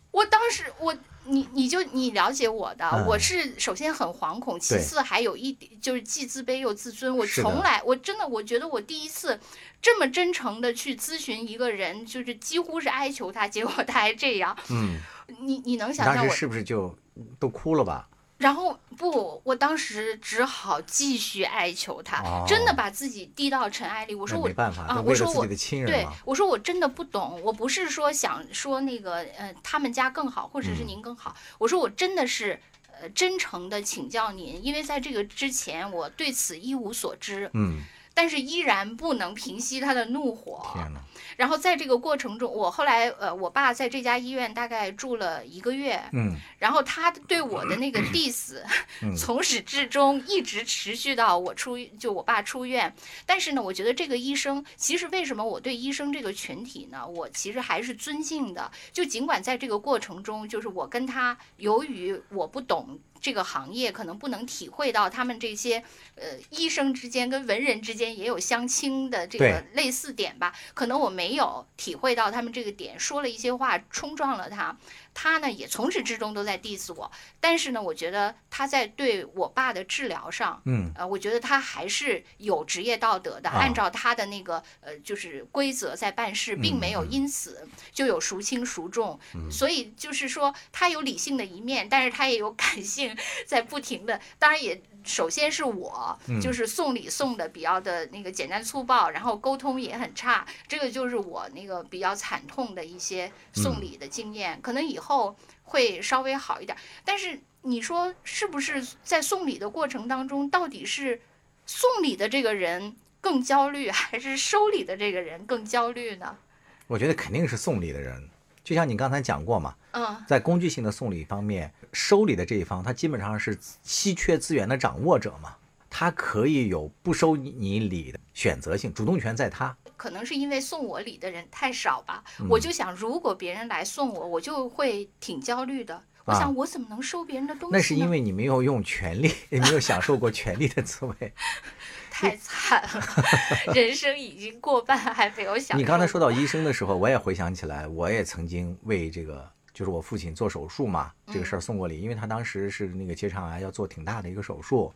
Speaker 2: 我当时我你你就你了解我的，
Speaker 1: 嗯
Speaker 2: 我是首先很惶恐，其次还有一点就是既自卑又自尊。我从来我真的我觉得我第一次这么真诚的去咨询一个人，就是几乎是哀求他，结果他还这样。
Speaker 1: 嗯，
Speaker 2: 你你能想象我
Speaker 1: 当时是不是就都哭了吧？
Speaker 2: 然后不，我当时只好继续哀求他，
Speaker 1: 哦
Speaker 2: 真的把自己低到尘埃里。我说我
Speaker 1: 没办法，
Speaker 2: 啊，我说我对。，我说我真的不懂，我不是说想说那个呃他们家更好，或者是
Speaker 1: 嗯
Speaker 2: 您更好，我说我真的是呃真诚的请教您，因为在这个之前我对此一无所知，
Speaker 1: 嗯，
Speaker 2: 但是依然不能平息他的怒火。
Speaker 1: 天哪，
Speaker 2: 然后在这个过程中，我后来呃，我爸在这家医院大概住了一个月，
Speaker 1: 嗯
Speaker 2: 然后他对我的那个 diss，
Speaker 1: 嗯
Speaker 2: 从始至终一直持续到我出就我爸出院。但是呢，我觉得这个医生，其实为什么我对医生这个群体呢，我其实还是尊敬的。就尽管在这个过程中，就是我跟他，由于我不懂。这个行业可能不能体会到他们这些，呃，医生之间跟文人之间也有相亲的这个类似点吧？可能我没有体会到他们这个点，说了一些话冲撞了他，他呢也从始至终都在 diss 我，但是呢，我觉得他在对我爸的治疗上，
Speaker 1: 嗯
Speaker 2: 呃，我觉得他还是有职业道德的，
Speaker 1: 啊
Speaker 2: 按照他的那个呃就是规则在办事，并没有因此就有孰轻孰重。
Speaker 1: 嗯
Speaker 2: 所以就是说，他有理性的一面，但是他也有感性在不停的，当然也。首先是我，
Speaker 1: 嗯
Speaker 2: 就是送礼送的比较的那个简单粗暴，然后沟通也很差，这个就是我那个比较惨痛的一些送礼的经验，可能以后会稍微好一点。但是你说是不是在送礼的过程当中，到底是送礼的这个人更焦虑，还是收礼的这个人更焦虑呢？
Speaker 1: 我觉得肯定是送礼的人，就像你刚才讲过嘛，
Speaker 2: 嗯，
Speaker 1: 在工具性的送礼方面，收礼的这一方，他基本上是稀缺资源的掌握者嘛，他可以有不收你礼的选择性，主动权在他。
Speaker 2: 可能是因为送我礼的人太少吧，
Speaker 1: 嗯
Speaker 2: 我就想，如果别人来送我，我就会挺焦虑的。我
Speaker 1: 啊
Speaker 2: 想，我怎么能收别人的东西呢？
Speaker 1: 那是因为你没有用权力，也没有享受过权力的滋味。
Speaker 2: 太惨了，人生已经过半，还没有享受。
Speaker 1: 你刚才说到医生的时候，我也回想起来，我也曾经为这个就是我父亲做手术嘛，这个事儿送过礼，因为他当时是那个结肠癌要做挺大的一个手术，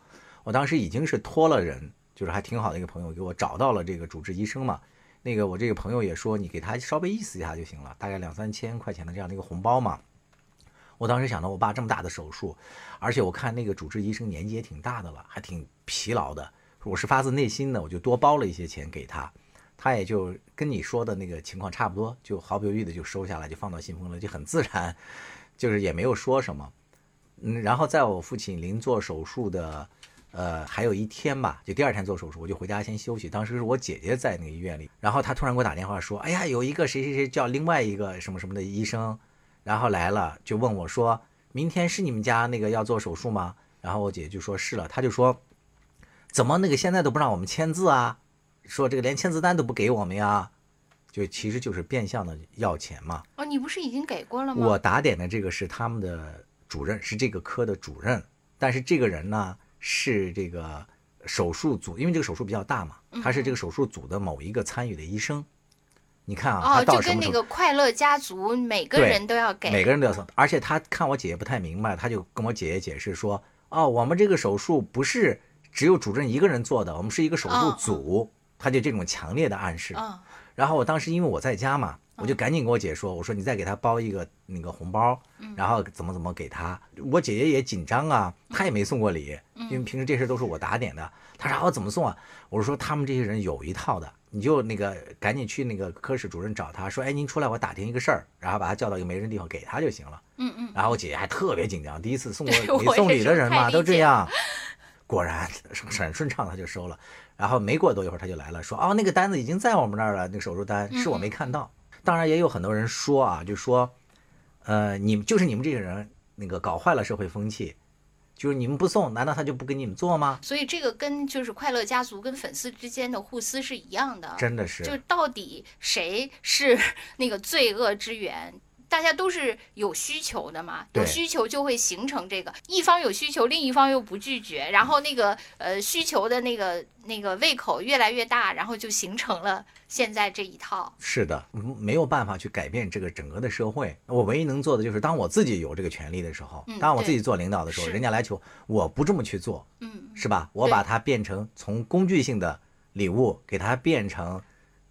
Speaker 1: 我当时已经是托了人，就是还挺好的一个朋友给我找到了这个主治医生嘛。那个我这个朋友也说，你给他稍微意思一下就行了，大概两三千块钱的这样的一个红包嘛。我当时想到我爸这么大的手术，而且我看那个主治医生年纪也挺大的了，还挺疲劳的，我是发自内心的，我就多包了一些钱给他。他也就跟你说的那个情况差不多，就毫不犹豫的就收下来，就放到信封了，就很自然，就是也没有说什么。嗯，然后在我父亲临做手术的，呃，还有一天吧，就第二天做手术，我就回家先休息。当时是我姐姐在那个医院里，然后她突然给我打电话说：“哎呀，有一个谁谁谁叫另外一个什么什么的医生，然后来了，就问我说，明天是你们家那个要做手术吗？”然后我姐姐就说是了，她就说：“怎么那个现在都不让我们签字啊？说这个连签字单都不给我们呀？”就其实就是变相的要钱嘛。
Speaker 2: 哦，你不是已经给过了吗？
Speaker 1: 我打点的这个是他们的主任，是这个科的主任，但是这个人呢是这个手术组，因为这个手术比较大嘛，他是这个手术组的某一个参与的医生。你看啊，
Speaker 2: 就跟那？个快乐家族，每个人都要给，
Speaker 1: 每个人都要送，而且他看我姐姐不太明白，他就跟我姐姐解释说：“哦，我们这个手术不是只有主任一个人做的，我们是一个手术组。他就这种强烈的暗示。
Speaker 2: 嗯
Speaker 1: 然后我当时因为我在家嘛，我就赶紧跟我姐说，我说你再给她包一个那个红包，
Speaker 2: 嗯
Speaker 1: 然后怎么怎么给她。我姐姐也紧张啊，她也没送过礼，
Speaker 2: 嗯
Speaker 1: 因为平时这事都是我打点的。她说我怎么送啊？我说他们这些人有一套的，你就那个赶紧去那个科室主任找他说，哎，您出来，我打听一个事儿，然后把他叫到一个没人地方给他就行了。
Speaker 2: 嗯嗯，
Speaker 1: 然后我姐姐还特别紧张，第一次送过礼送礼的人嘛，都这样。果然很顺畅，他就收了。然后没过多一会儿，他就来了，说：“哦，那个单子已经在我们那儿了，那个手术单是我没看到。当然也有很多人说啊，就说，呃，你们就是你们这些人那个搞坏了社会风气，就是你们不送，难道他就不给你们做吗？
Speaker 2: 所以这个跟就是快乐家族跟粉丝之间的互撕是一样的，
Speaker 1: 真的是，
Speaker 2: 就到底谁是那个罪恶之源？大家都是有需求的嘛，有需求就会形成这个，一方有需求，另一方又不拒绝，然后那个呃需求的那个那个胃口越来越大，然后就形成了现在这一套。
Speaker 1: 是的，嗯没有办法去改变这个整个的社会。我唯一能做的就是，当我自己有这个权利的时候，
Speaker 2: 嗯
Speaker 1: 当我自己做领导的时候，人家来求我不这么去做，
Speaker 2: 嗯，
Speaker 1: 是吧？我把它变成从工具性的礼物，给它变成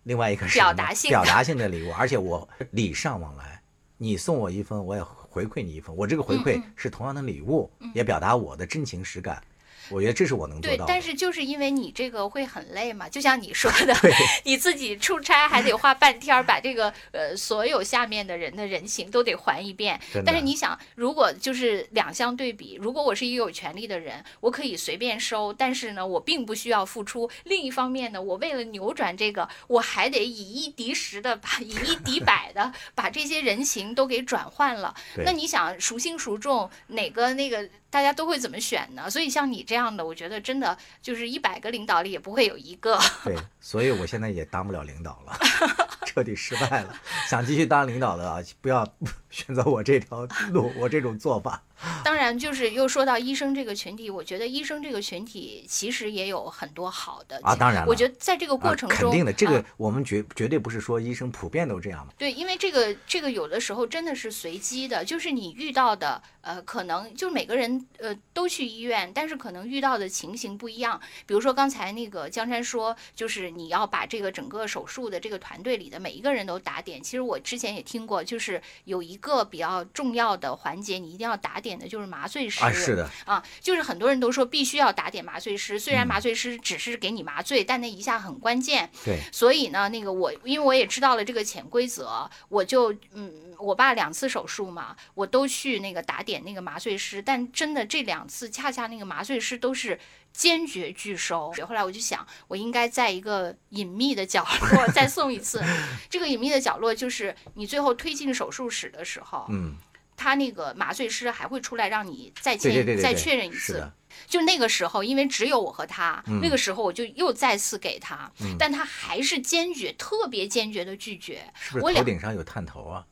Speaker 1: 另外一个
Speaker 2: 表达性
Speaker 1: 表达性的礼物，而且我礼尚往来，你送我一份，我也回回馈你一份，我这个回馈是同样的礼物，也表达我的真情实感。我觉得这是我能做
Speaker 2: 对
Speaker 1: 到，的。
Speaker 2: 但是就是因为你这个会很累嘛，就像你说的，你自己出差还得花半天儿把这个呃所有下面的人的人情都得还一遍。但是你想，如果就是两相对比，如果我是一个有权利的人，我可以随便收，但是呢，我并不需要付出。另一方面呢，我为了扭转这个，我还得以一敌十的把以一敌百的把这些人情都给转换了。那你想孰轻孰重，哪个那个大家都会怎么选呢？所以像你这样的，我觉得真的就是一百个领导里也不会有一个。
Speaker 1: 对，所以我现在也当不了领导了，彻底失败了。想继续当领导的啊，不要 选择我这条路，我这种做法。
Speaker 2: 当然，就是又说到医生这个群体，我觉得医生这个群体其实也有很多好的
Speaker 1: 啊当然了
Speaker 2: 我觉得在这个过
Speaker 1: 啊
Speaker 2: 程中，
Speaker 1: 肯定的，这个
Speaker 2: 啊
Speaker 1: 我们绝绝对不是说医生普遍都这样嘛。
Speaker 2: 对，因为这个这个有的时候真的是随机的，就是你遇到的，呃，可能就是每个人呃都去医院，但是可能遇到的情形不一样。比如说刚才那个江山说，就是你要把这个整个手术的这个团队里的每一个人都打点。其实我之前也听过，就是有一个比较重要的环节，你一定要打点的就是麻醉师。
Speaker 1: 啊，是的，
Speaker 2: 啊，就是很多人都说必须要打点麻醉师，虽然
Speaker 1: 嗯
Speaker 2: 麻醉师只是给你麻醉，但那一下很关键。
Speaker 1: 对，
Speaker 2: 所以呢，那个我因为我也知道了这个潜规则，我就嗯，我爸两次手术嘛，我都去那个打点那个麻醉师，但真的这两次恰恰那个麻醉师都是坚决拒收。后来我就想，我应该在一个隐秘的角落 再送一次。这个隐秘的角落就是你最后推进手术室的时候，
Speaker 1: 嗯，
Speaker 2: 他那个麻醉师还会出来让你再
Speaker 1: 对
Speaker 2: 见再确认一次。就那个时候，因为只有我和他，
Speaker 1: 嗯
Speaker 2: 那个时候我就又再次给他，但他还是坚决、特别坚决的拒绝。
Speaker 1: 是不是头顶上有探头啊？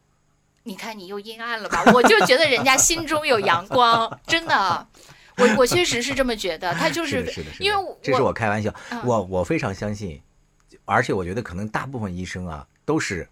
Speaker 2: 你看你又阴暗了吧？我就觉得人家心中有阳光，真的，我我确实是这么觉得。他就是因为我
Speaker 1: 这是我开玩笑，
Speaker 2: 嗯
Speaker 1: 我我非常相信，而且我觉得可能大部分医生啊都是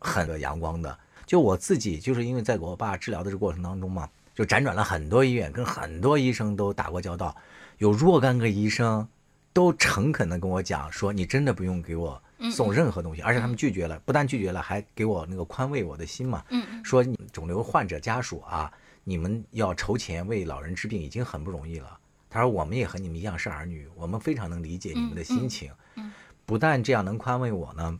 Speaker 1: 很阳光的。就我自己，就是因为在给我爸治疗的这过程当中嘛，就辗转了很多医院，跟很多医生都打过交道，有若干个医生都诚恳的跟我讲说，你真的不用给我送任何东西，而且他们拒绝了，不但拒绝了，还给我那个宽慰我的心嘛，说你肿瘤患者家属啊，你们要筹钱为老人治病已经很不容易了。他说我们也和你们一样是儿女，我们非常能理解你们的心情。不但这样能宽慰我呢，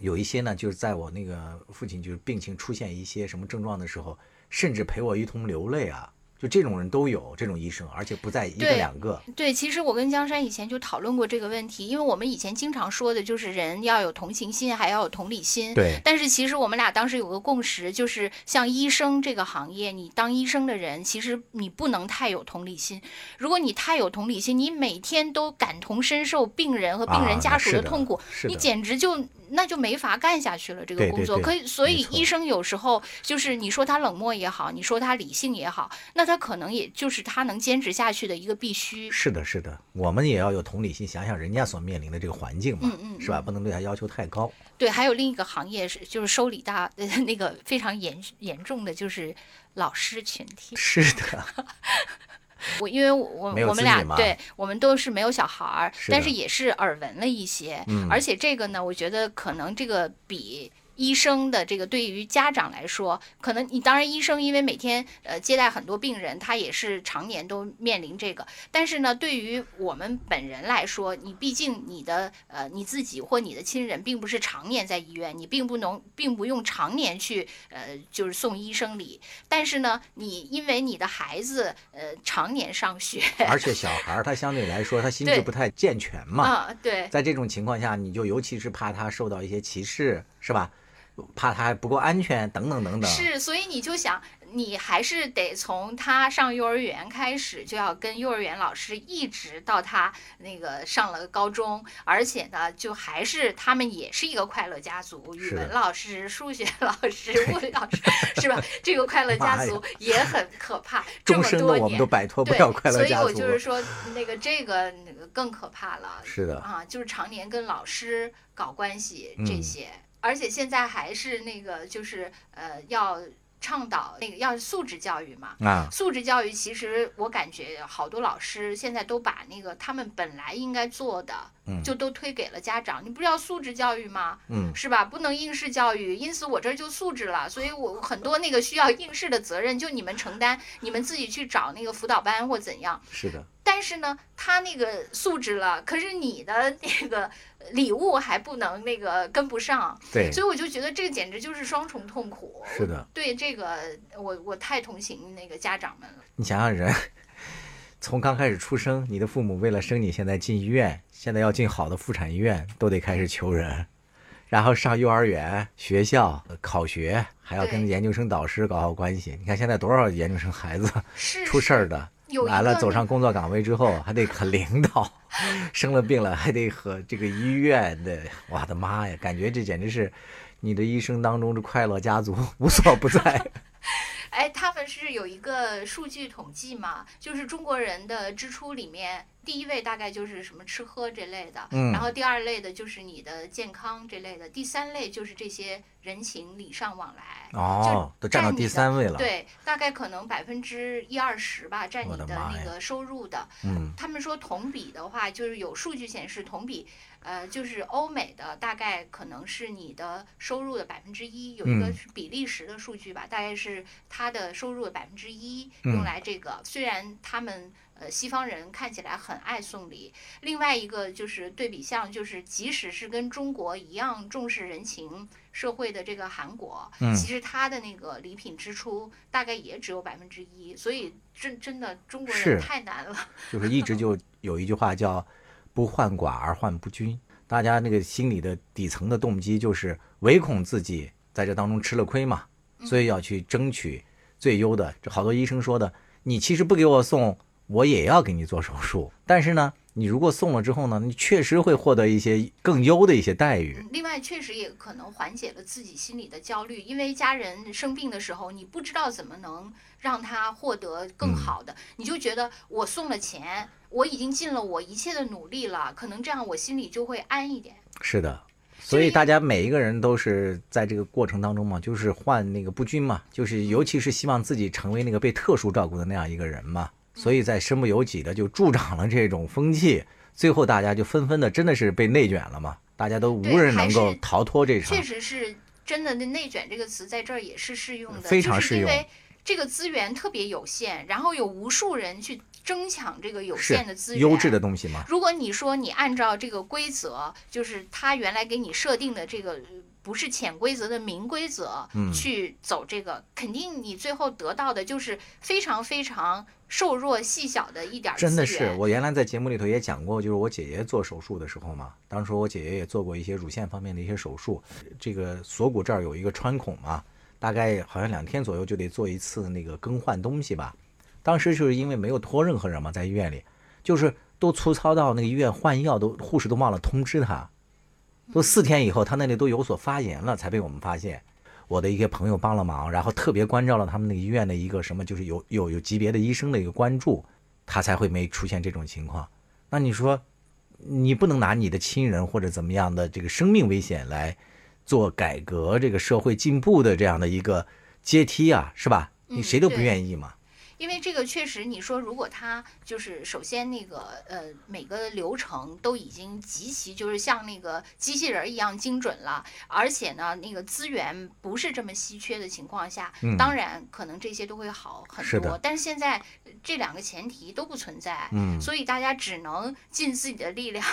Speaker 1: 有一些呢就是在我那个父亲就是病情出现一些什么症状的时候，甚至陪我一同流泪啊。就这种人都有，这种医生，而且不在一个两个。
Speaker 2: 对，其实我跟江山以前就讨论过这个问题，因为我们以前经常说的就是人要有同情心，还要有同理心。
Speaker 1: 对，
Speaker 2: 但是其实我们俩当时有个共识，就是像医生这个行业，你当医生的人，其实你不能太有同理心。如果你太有同理心，你每天都感同身受病人和病
Speaker 1: 啊
Speaker 2: 人家属
Speaker 1: 的
Speaker 2: 痛苦，你简直就那就没法干下去了。这个工作，可以，所以医生有时候就是你说他冷漠也好，你说他理性也好，那他可能也就是他能坚持下去的一个必须。
Speaker 1: 是的，是的，我们也要有同理心，想想人家所面临的这个环境嘛，
Speaker 2: 嗯嗯
Speaker 1: 是吧？不能对他要求太高。
Speaker 2: 对，还有另一个行业是就是收礼大呃 那个非常严严重的就是老师群体。
Speaker 1: 是的，
Speaker 2: 我因为我我们俩对我们都是没有小孩儿，但
Speaker 1: 是
Speaker 2: 也是耳闻了一些，
Speaker 1: 嗯
Speaker 2: 而且这个呢，我觉得可能这个比。医生的这个对于家长来说，可能你当然医生因为每天呃接待很多病人，他也是常年都面临这个。但是呢，对于我们本人来说，你毕竟你的呃你自己或你的亲人并不是常年在医院，你并不能并不用常年去呃就是送医生礼。但是呢，你因为你的孩子呃常年上学
Speaker 1: 而且小孩儿他相对来说他心智不太健全嘛，
Speaker 2: 啊，对
Speaker 1: 在这种情况下，你就尤其是怕他受到一些歧视，是吧？怕他不够安全，等等等等。
Speaker 2: 是，所以你就想，你还是得从他上幼儿园开始，就要跟幼儿园老师一直到他那个上了高中，而且呢，就还是他们也是一个快乐家族，语文老师、数学老师、物理老师，是吧？这个快乐家族也很可怕，这
Speaker 1: 终
Speaker 2: 么多年
Speaker 1: 生的我们都摆脱不
Speaker 2: 对，
Speaker 1: 了快乐
Speaker 2: 所以。我就是说，那个这个那个更可怕了。
Speaker 1: 是的
Speaker 2: 啊，就是常年跟老师搞关系这
Speaker 1: 嗯
Speaker 2: 些，而且现在还是那个就是呃要倡导那个要素质教育嘛。
Speaker 1: 啊，
Speaker 2: 素质教育其实我感觉好多老师现在都把那个他们本来应该做的，
Speaker 1: 嗯
Speaker 2: 就都推给了家长。你不是要素质教育吗？
Speaker 1: 嗯，
Speaker 2: 是吧？不能应试教育，因此我这儿就素质了。所以我很多那个需要应试的责任就你们承担，你们自己去找那个辅导班或怎样。
Speaker 1: 是的，
Speaker 2: 但是呢，他那个素质了，可是你的那个礼物还不能那个跟不上，
Speaker 1: 对，
Speaker 2: 所以我就觉得这个简直就是双重痛苦。
Speaker 1: 是的，
Speaker 2: 对这个我我太同情那个家长们了。
Speaker 1: 你想想人，从刚开始出生，你的父母为了生你，现在进医院，现在要进好的妇产医院，都得开始求人，然后上幼儿园、学校、考学，还要跟研究生导师搞好关系。你看现在多少研究生孩子出事儿的，完了走上工作岗位之后，还得和领导，生了病了还得和这个医院的，我的妈呀，感觉这简直是你的一生当中的快乐家族无所不在。
Speaker 2: 哎，他们是有一个数据统计嘛，就是中国人的支出里面，第一位大概就是什么吃喝这类的，
Speaker 1: 嗯
Speaker 2: 然后第二类的就是你的健康这类的，第三类就是这些人情礼尚往来。
Speaker 1: 哦，都占到第三位了。，
Speaker 2: 对，大概可能百分之一二十吧，占你的那个收入的。
Speaker 1: 嗯，
Speaker 2: 他们说同比的话，就是有数据显示同比，呃，就是欧美的大概可能是你的收入的百分之一，有一个
Speaker 1: 嗯
Speaker 2: 是比利时的数据吧，大概是他的收入的百分之一
Speaker 1: 嗯
Speaker 2: 用来这个。虽然他们呃西方人看起来很爱送礼，另外一个就是对比项，就是即使是跟中国一样重视人情。社会的这个韩国，
Speaker 1: 嗯
Speaker 2: 其实它的那个礼品支出大概也只有百分之一，所以真真的中国人太难了。
Speaker 1: 就是一直就有一句话叫“不患寡而患不均”，大家那个心里的底层的动机就是唯恐自己在这当中吃了亏嘛，所以要去争取最优的。这好多医生说的，你其实不给我送，我也要给你做手术，但是呢，你如果送了之后呢，你确实会获得一些更优的一些待遇。
Speaker 2: 另外，确实也可能缓解了自己心里的焦虑，因为家人生病的时候，你不知道怎么能让他获得更好的，你就觉得我送了钱，我已经尽了我一切的努力了，可能这样我心里就会安一点。
Speaker 1: 是的，所以大家每一个人都是在这个过程当中嘛，就是患那个不均嘛，就是尤其是希望自己成为那个被特殊照顾的那样一个人嘛，所以在身不由己的就助长了这种风气，最后大家就纷纷的真的是被内卷了嘛，大家都无人能够逃脱这场
Speaker 2: 确。实是真的，那内卷这个词在这儿也是适用的，
Speaker 1: 非常适用
Speaker 2: 就是因为这个资源特别有限，然后有无数人去争抢这个有限的资源，
Speaker 1: 优质的东西嘛，
Speaker 2: 如果你说你按照这个规则，就是他原来给你设定的这个呃不是潜规则的明规则，
Speaker 1: 嗯
Speaker 2: 去走这个，肯定你最后得到的就是非常非常瘦弱细小的一点。
Speaker 1: 真的是，我原来在节目里头也讲过，就是我姐姐做手术的时候嘛，当时我姐姐也做过一些乳腺方面的一些手术，这个锁骨这儿有一个穿孔嘛，大概好像两天左右就得做一次那个更换东西吧。当时就是因为没有托任何人嘛，在医院里，就是都粗糙到那个医院换药都护士都忘了通知他，都四天以后他那里都有所发炎了，才被我们发现。我的一些朋友帮了忙，然后特别关照了他们那个医院的一个什么，就是有有有级别的医生的一个关注，他才会没出现这种情况。那你说，你不能拿你的亲人或者怎么样的这个生命危险来做改革这个社会进步的这样的一个阶梯啊，是吧？你
Speaker 2: 嗯
Speaker 1: 谁都不愿意嘛。
Speaker 2: 因为这个确实，你说如果他就是首先那个呃每个流程都已经极其就是像那个机器人儿一样精准了，而且呢那个资源不是这么稀缺的情况下，
Speaker 1: 嗯
Speaker 2: 当然可能这些都会好很多。但是现在呃这两个前提都不存在，
Speaker 1: 嗯
Speaker 2: 所以大家只能尽自己的力量，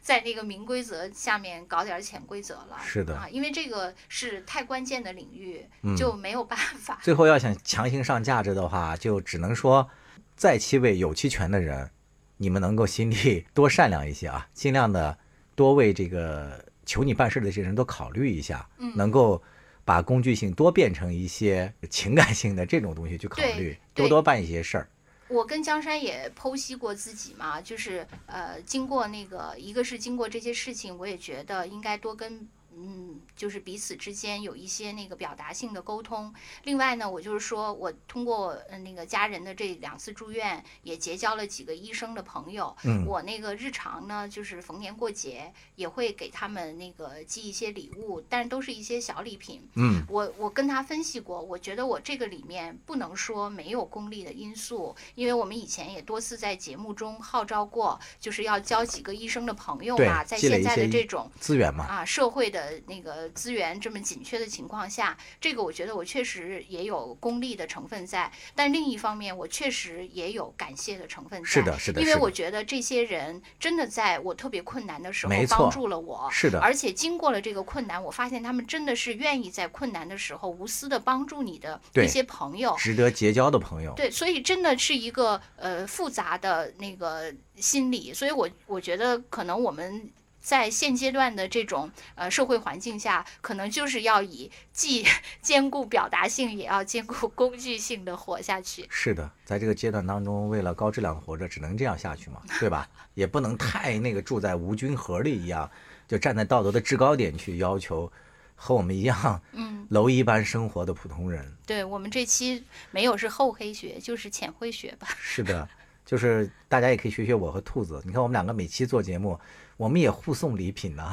Speaker 2: 在那个明规则下面搞点儿潜规则了。
Speaker 1: 是的
Speaker 2: 啊，因为这个是太关键的领域，
Speaker 1: 嗯
Speaker 2: 就没有办法。
Speaker 1: 最后要想强行上价值的话，就只能说，在其位有其权的人，你们能够心地 多善良一些啊，尽量的多为这个求你办事的这些人多考虑一下，
Speaker 2: 嗯
Speaker 1: 能够把工具性多变成一些情感性的这种东西去考虑，多多办一些事儿。
Speaker 2: 我跟江山也剖析过自己嘛，就是呃，经过那个，一个是经过这些事情，我也觉得应该多跟嗯，就是彼此之间有一些那个表达性的沟通。另外呢，我就是说我通过呃那个家人的这两次住院，也结交了几个医生的朋友。
Speaker 1: 嗯
Speaker 2: 我那个日常呢，就是逢年过节也会给他们那个寄一些礼物，但是都是一些小礼品。
Speaker 1: 嗯
Speaker 2: 我我跟他分析过，我觉得我这个里面不能说没有功利的因素，因为我们以前也多次在节目中号召过，就是要交几个医生的朋友
Speaker 1: 对
Speaker 2: 嘛，在现在的这种
Speaker 1: 资源嘛，
Speaker 2: 啊社会的那个资源这么紧缺的情况下，这个我觉得我确实也有功利的成分在，但另一方面我确实也有感谢的成分在。
Speaker 1: 是的是的
Speaker 2: 因为我觉得这些人真的在我特别困难的时候帮助了我，
Speaker 1: 是的
Speaker 2: 而且经过了这个困难，我发现他们真的是愿意在困难的时候无私的帮助你的
Speaker 1: 对
Speaker 2: 一些朋友。
Speaker 1: 值得结交的朋友。
Speaker 2: 对，所以真的是一个呃复杂的那个心理，所以我我觉得可能我们在现阶段的这种呃社会环境下，可能就是要以既 兼顾表达性，也要兼顾工具性的活下去。
Speaker 1: 是的，在这个阶段当中，为了高质量的活着，只能这样下去嘛，对吧？也不能太那个住在无菌盒里一样，就站在道德的制高点去要求和我们一样
Speaker 2: 嗯，
Speaker 1: 蝼蚁般生活的普通人。
Speaker 2: 对我们这期没有是厚黑学，就是浅灰学吧。
Speaker 1: 是的，就是大家也可以学学我和兔子。你看我们两个每期做节目，我们也互送礼品呢，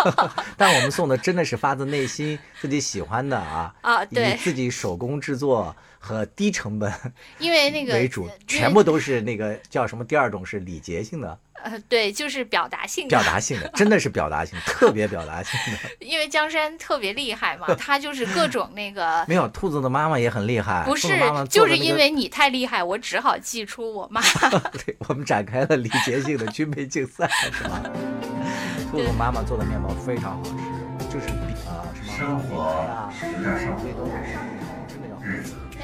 Speaker 1: 但我们送的真的是发自内心、自己喜欢的啊，
Speaker 2: 啊，对。
Speaker 1: 以，自己手工制作和低成本
Speaker 2: 因为那个
Speaker 1: 为主
Speaker 2: 呃，
Speaker 1: 全部都是那个叫什么？第二种是礼节性的、
Speaker 2: 呃，对，就是表达性的
Speaker 1: 表达性的，真的是表达性，特别表达性的。
Speaker 2: 因为江山特别厉害嘛，他就是各种那个。
Speaker 1: 没有，兔子的妈妈也很厉害，
Speaker 2: 不是
Speaker 1: 兔子妈妈，做
Speaker 2: 就是因为你太厉害，我只好寄出我妈。
Speaker 1: 对我们展开了礼节性的军备竞赛，是吧？兔子妈妈做的面包非常好吃，就是比啊什么
Speaker 4: 生活
Speaker 1: 啊，
Speaker 4: 是有点上
Speaker 1: 这都真的要。